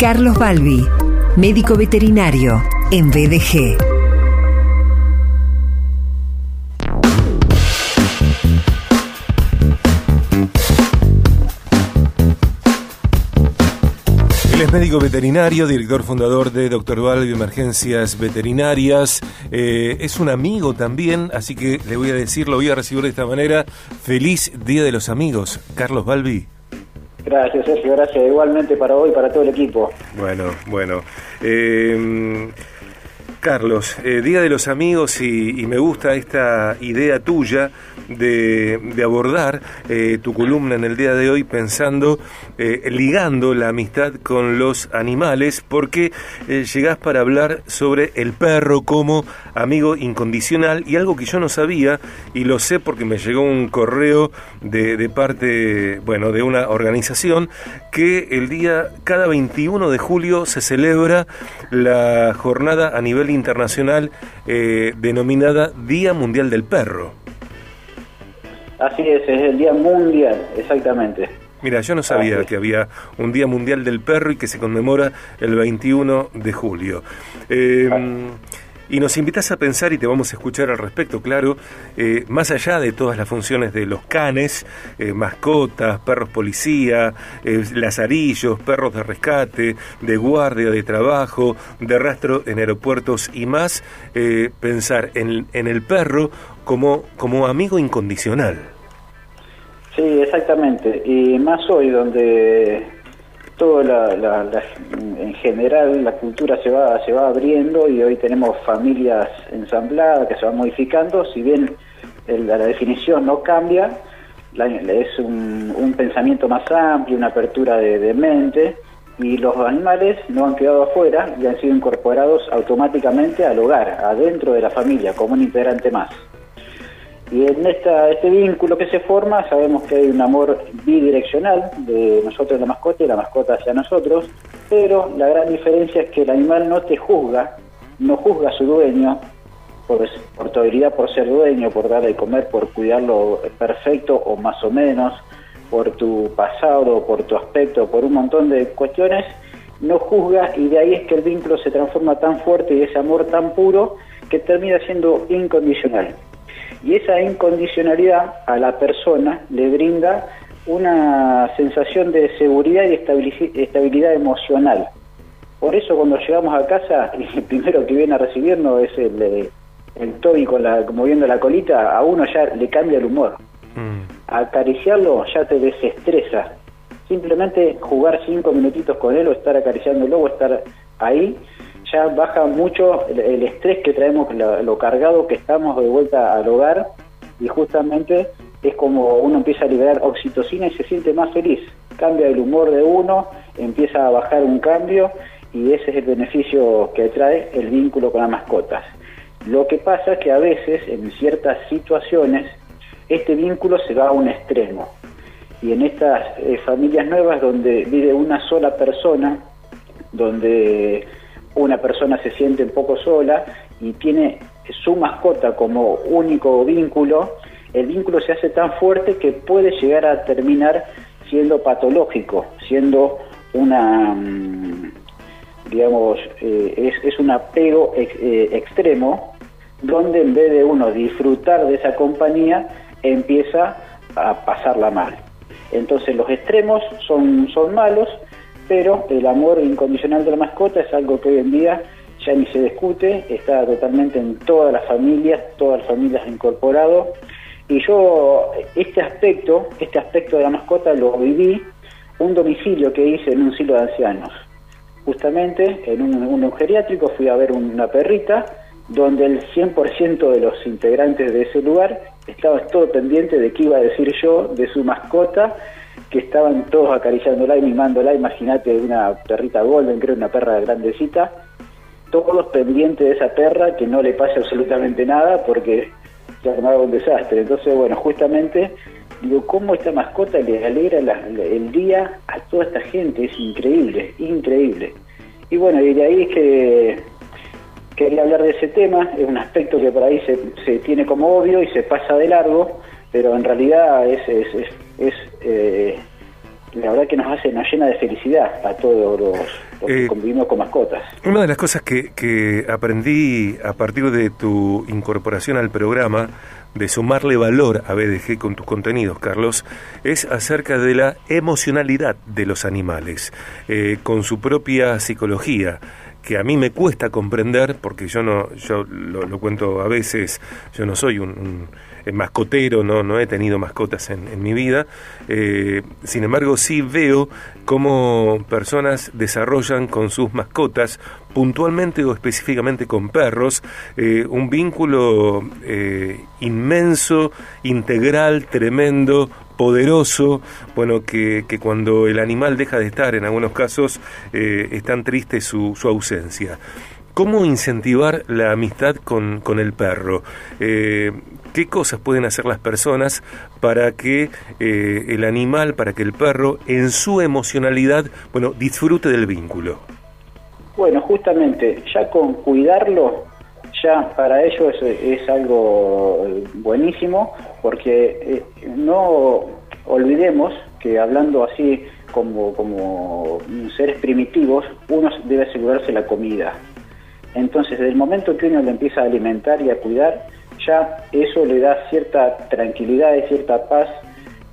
Carlos Balbi, médico veterinario en BDG. Él es médico veterinario, director fundador de Doctor Balbi Emergencias Veterinarias. Eh, es un amigo también, así que le voy a decir, lo voy a recibir de esta manera. Feliz Día de los Amigos, Carlos Balbi. Gracias, Sergio, gracias. Igualmente para hoy para todo el equipo. Bueno, bueno. Eh, Carlos, eh, Día de los Amigos y, me gusta esta idea tuya de, abordar eh, tu columna en el día de hoy pensando, eh, ligando la amistad con los animales, porque llegás para hablar sobre el perro como amigo incondicional y algo que yo no sabía y lo sé porque me llegó un correo de, de parte, bueno, de una organización que el día, cada 21 de julio se celebra la jornada a nivel internacional eh, denominada Día Mundial del Perro. Así es, es el Día Mundial, exactamente. Mira, yo no sabía Ah, que había un Día Mundial del Perro y que se conmemora el 21 de julio. Eh, y nos invitas a pensar, y te vamos a escuchar al respecto, claro, eh, más allá de todas las funciones de los canes, eh, mascotas, perros policía, eh, lazarillos, perros de rescate, de guardia, de trabajo, de rastro en aeropuertos y más, pensar en, en el perro como, como amigo incondicional. Sí, exactamente. Y más hoy, donde todo la, la- la- en general la cultura se va se va abriendo y hoy tenemos familias ensambladas que se van modificando, si bien la, definición no cambia, es un, un pensamiento más amplio, una apertura de mente y los animales no han quedado afuera y han sido incorporados automáticamente al hogar, adentro de la familia, como un integrante más. Y en este vínculo que se forma, sabemos que hay un amor bidireccional de nosotros la mascota y la mascota hacia nosotros, pero la gran diferencia es que el animal no te juzga, no juzga a su dueño por, por tu habilidad por ser dueño, por darle de comer, por cuidarlo perfecto o más o menos, por tu pasado, por tu aspecto, por un montón de cuestiones, no juzga y de ahí es que el vínculo se transforma tan fuerte y ese amor tan puro que termina siendo incondicional. Y esa incondicionalidad a la persona le brinda una sensación de seguridad y estabilidad emocional. Por eso cuando llegamos a casa, el primero que viene a recibirnos es el, eh, el Toby con la, moviendo la colita, a uno ya le cambia el humor. Mm. Acariciarlo ya te desestresa. Simplemente jugar cinco minutitos con él o estar acariciándolo o estar ahí, ya baja mucho el, estrés que traemos, lo, lo cargado que estamos de vuelta al hogar y justamente es como uno empieza a liberar oxitocina y se siente más feliz. Cambia el humor de uno, empieza a bajar un cambio y ese es el beneficio que trae el vínculo con las mascotas. Lo que pasa es que a veces, en ciertas situaciones, este vínculo se va a un extremo. Y en estas eh, familias nuevas donde vive una sola persona, donde una persona se siente un poco sola y tiene su mascota como único vínculo, el vínculo se hace tan fuerte que puede llegar a terminar siendo patológico, siendo una, mm, digamos, eh, es, es un apego eh, extremo, donde en vez de uno disfrutar de esa compañía, empieza a pasarla mal. Entonces los extremos son, son malos, pero el amor incondicional de la mascota es algo que hoy en día ya ni se discute, está totalmente en todas las familias, todas las familias incorporado. Y yo este aspecto, este aspecto de la mascota lo viví un domicilio que hice en un silo de ancianos. Justamente en un, un geriátrico fui a ver una perrita donde el 100% de los integrantes de ese lugar estaban todo pendiente de qué iba a decir yo de su mascota, que estaban todos acariciándola y mimándola, imagínate una perrita golden, creo una perra grandecita, todos pendientes de esa perra, que no le pase absolutamente nada porque se armaba un desastre. Entonces, bueno, justamente digo, cómo esta mascota le alegra el día a toda esta gente, es increíble, increíble. Y bueno, y de ahí es que quería hablar de ese tema, es un aspecto que por ahí se, se tiene como obvio y se pasa de largo, pero en realidad es, eh, la verdad que nos hace, nos llena de felicidad a todos los, porque convivimos con mascotas. Una de las cosas que, que aprendí a partir de tu incorporación al programa de sumarle valor a BDG con tus contenidos, Carlos, es acerca de la emocionalidad de los animales, eh, con su propia psicología que a mí me cuesta comprender, porque yo no, yo lo, cuento a veces, yo no soy un eh, mascotero, no, no he tenido mascotas en, mi vida. Eh, sin embargo, sí veo cómo personas desarrollan con sus mascotas, puntualmente o específicamente con perros, eh, un vínculo inmenso, integral, tremendo, poderoso, bueno, que, que, cuando el animal deja de estar, en algunos casos, es tan triste su, ausencia. ¿Cómo incentivar la amistad con, con el perro? Eh, ¿Qué cosas pueden hacer las personas para que eh, el animal, para que el perro, en su emocionalidad, bueno, disfrute del vínculo? Bueno, justamente, ya con cuidarlo, ya para ellos es, algo buenísimo, porque eh, no olvidemos que hablando así como, como seres primitivos, uno debe asegurarse la comida entonces, desde el momento que uno le empieza a alimentar y a cuidar, ya eso le da cierta tranquilidad y cierta paz,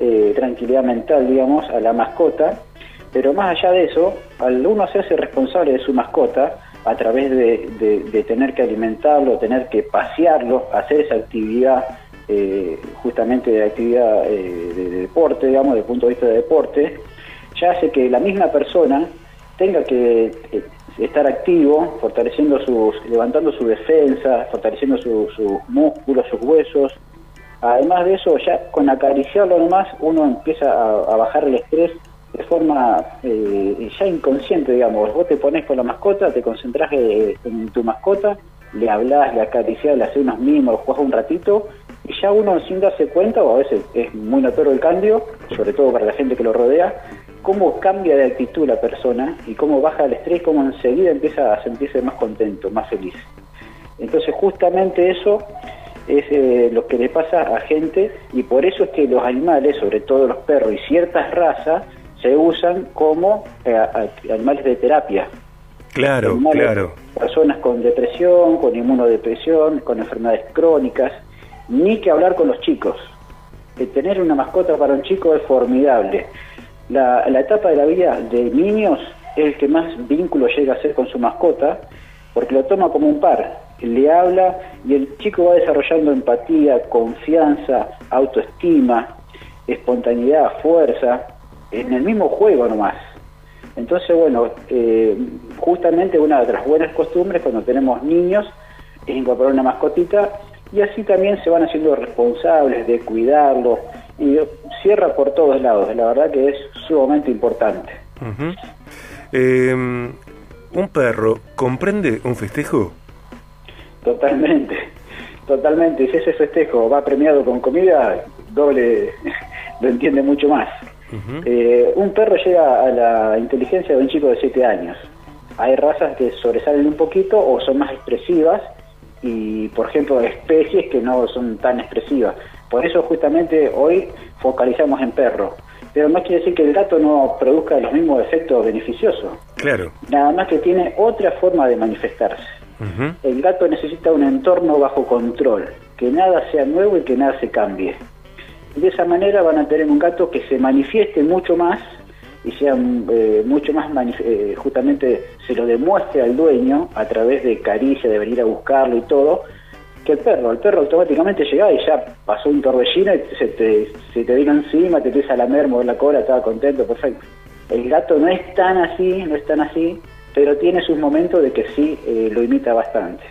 eh, tranquilidad mental, digamos, a la mascota. Pero más allá de eso, al uno hacerse responsable de su mascota, a través de, tener que alimentarlo, tener que pasearlo, hacer esa actividad, eh, justamente de actividad eh, de, deporte, digamos, desde el punto de vista de deporte, ya hace que la misma persona tenga que estar activo, fortaleciendo sus, levantando su defensa, fortaleciendo sus músculos, sus huesos. Además de eso, ya con acariciarlo nomás, uno empieza a, bajar el estrés de forma eh, ya inconsciente, digamos. Vos te pones con la mascota, te concentras eh, en tu mascota, le hablas, le acaricias, le haces unos mimos, juegas un ratito, y ya uno sin darse cuenta, o a veces es muy notorio el cambio, sobre todo para la gente que lo rodea, cómo cambia de actitud la persona y cómo baja el estrés, cómo enseguida empieza a sentirse más contento, más feliz. Entonces justamente eso es eh, lo que le pasa a gente y por eso es que los animales, sobre todo los perros y ciertas razas, se usan como eh, animales de terapia. Claro, claro. Personas con depresión, con inmunodepresión, con enfermedades crónicas, ni que hablar con los chicos. tener una mascota para un chico es formidable la, etapa de la vida de niños es el que más vínculo llega a ser con su mascota, porque lo toma como un par, le habla y el chico va desarrollando empatía, confianza, autoestima, espontaneidad, fuerza, en el mismo juego nomás. Entonces, bueno, eh, justamente una de las buenas costumbres cuando tenemos niños es incorporar una mascotita y así también se van haciendo responsables de cuidarlo, y cierra por todos lados. La verdad que es sumamente importante. Em, ¿Un perro comprende un festejo? Totalmente, totalmente. Si ese festejo va premiado con comida, doble lo entiende mucho más. Eh, un perro llega a la inteligencia de un chico de 7 años. Hay razas que sobresalen un poquito o son más expresivas y, por ejemplo, especies que no son tan expresivas. Por eso justamente hoy focalizamos en perro. Pero no quiere decir que el gato no produzca los mismos efectos beneficiosos. Claro. Nada más que tiene otra forma de manifestarse. El gato necesita un entorno bajo control, que nada sea nuevo y que nada se cambie. De esa manera van a tener un gato que se manifieste mucho más y sea eh, mucho más, eh, justamente se lo demuestre al dueño a través de caricia, de venir a buscarlo y todo, que el perro. El perro automáticamente llegaba y ya pasó un torbellino y se te, se te vino encima, te empieza a lamer, mover la cola, estaba contento, perfecto. El gato no es tan así, no es tan así, pero tiene sus momentos de que sí eh, lo imita bastante.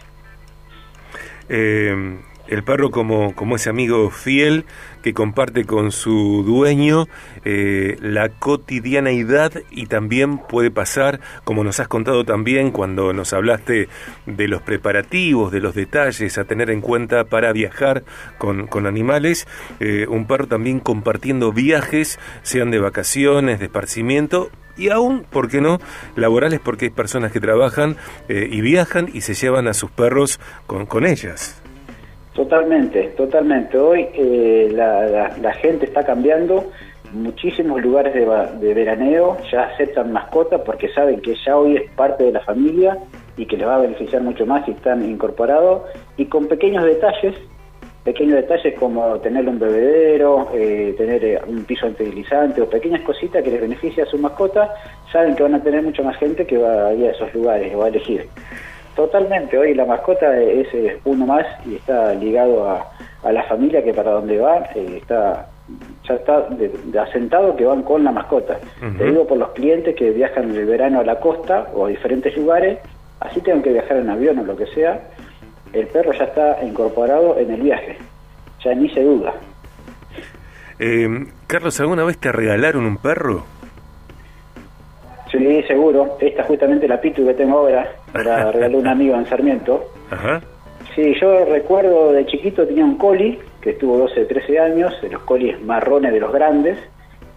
Eh, el perro como, como ese amigo fiel que comparte con su dueño eh, la cotidianeidad y también puede pasar, como nos has contado también cuando nos hablaste de los preparativos, de los detalles a tener en cuenta para viajar con, con animales, eh, un perro también compartiendo viajes, sean de vacaciones, de esparcimiento y aún, ¿por qué no?, laborales porque hay personas que trabajan eh, y viajan y se llevan a sus perros con, con ellas. Totalmente, totalmente. Hoy eh, la, gente está cambiando muchísimos lugares de, veraneo ya aceptan mascotas porque saben que ya hoy es parte de la familia y que les va a beneficiar mucho más si están incorporados y con pequeños detalles, pequeños detalles como tener un bebedero, eh, tener eh, un piso antideslizante o pequeñas cositas que les beneficia a su mascota, saben que van a tener mucha más gente que va a ir a esos lugares, va a elegir. Totalmente, hoy la mascota es, uno más y está ligado a, la familia que para donde va eh, está ya está de, asentado que van con la mascota. Te digo por los clientes que viajan en el verano a la costa o a diferentes lugares así tengan que viajar en avión o lo que sea, el perro ya está incorporado en el viaje, ya ni se duda. Eh, Carlos, ¿alguna vez te regalaron un perro? Sí, seguro. Esta justamente la Pitu que tengo ahora, la regaló un amigo en Sarmiento. Ajá. Sí, yo recuerdo de chiquito tenía un coli, que estuvo 12, 13 años, de los colis marrones de los grandes.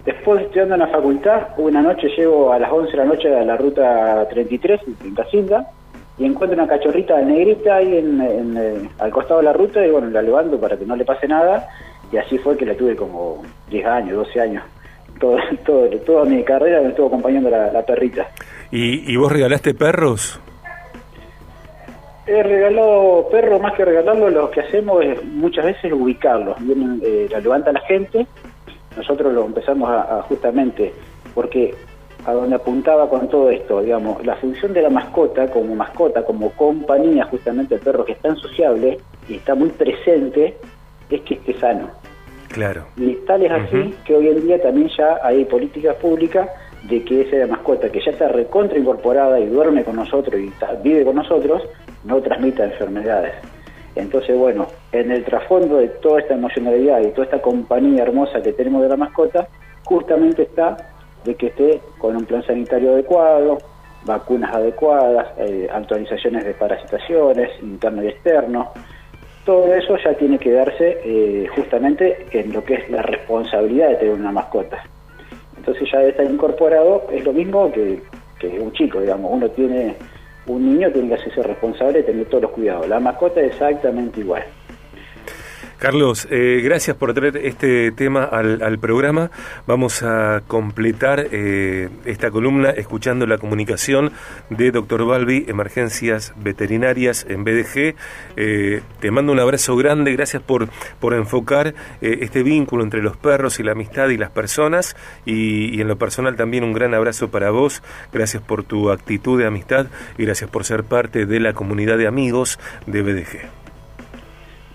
Después, estudiando en la facultad, una noche llego a las 11 de la noche a la ruta 33, en Casilda, y encuentro una cachorrita negrita ahí en, eh, al costado de la ruta y bueno, la levanto para que no le pase nada y así fue que la tuve como 10 años, 12 años. Todo, todo, toda mi carrera me estuvo acompañando la, perrita. ¿Y, ¿Y vos regalaste perros? He regalado perros, más que regalarlos, lo que hacemos es muchas veces ubicarlos. Vienen, eh, la levanta la gente, nosotros lo empezamos a justamente, porque a donde apuntaba con todo esto, digamos, la función de la mascota como mascota, como compañía justamente el perro que está sociable y está muy presente, es que esté sano. Claro. Y tal es así que hoy en día también ya hay políticas públicas de que esa mascota que ya está recontra incorporada y duerme con nosotros y vive con nosotros, no transmita enfermedades. Entonces, bueno, en el trasfondo de toda esta emocionalidad y toda esta compañía hermosa que tenemos de la mascota, justamente está de que esté con un plan sanitario adecuado, vacunas adecuadas, eh, actualizaciones de parasitaciones interno y externo. Todo eso ya tiene que darse eh, justamente en lo que es la responsabilidad de tener una mascota. Entonces ya está incorporado, es lo mismo que, que un chico, digamos, uno tiene, un niño tiene que hacerse responsable de tener todos los cuidados. La mascota es exactamente igual. Carlos, eh, gracias por traer este tema al, programa. Vamos a completar eh, esta columna escuchando la comunicación de Dr. Balbi, Emergencias Veterinarias en BDG. Eh, te mando un abrazo grande, gracias por, por enfocar este vínculo entre los perros y la amistad y las personas. Y en lo personal también un gran abrazo para vos. Gracias por tu actitud de amistad y gracias por ser parte de la comunidad de amigos de BDG.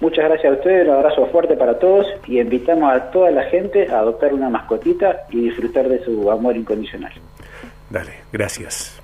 Muchas gracias a ustedes, un abrazo fuerte para todos y invitamos a toda la gente a adoptar una mascotita y disfrutar de su amor incondicional. Dale, gracias.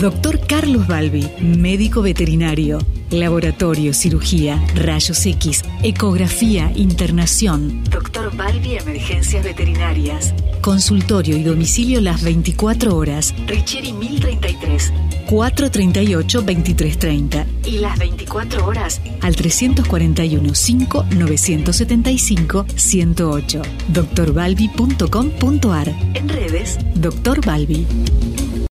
Doctor Carlos Balbi, médico veterinario, laboratorio, cirugía, rayos X, ecografía, internación. Doctor Balbi, emergencias veterinarias. Consultorio y domicilio las 24 horas. Richieri 1033. 438-2330 y las 24 horas al 341-5-975-108. doctorbalbi.com.ar En redes, Doctor Balbi.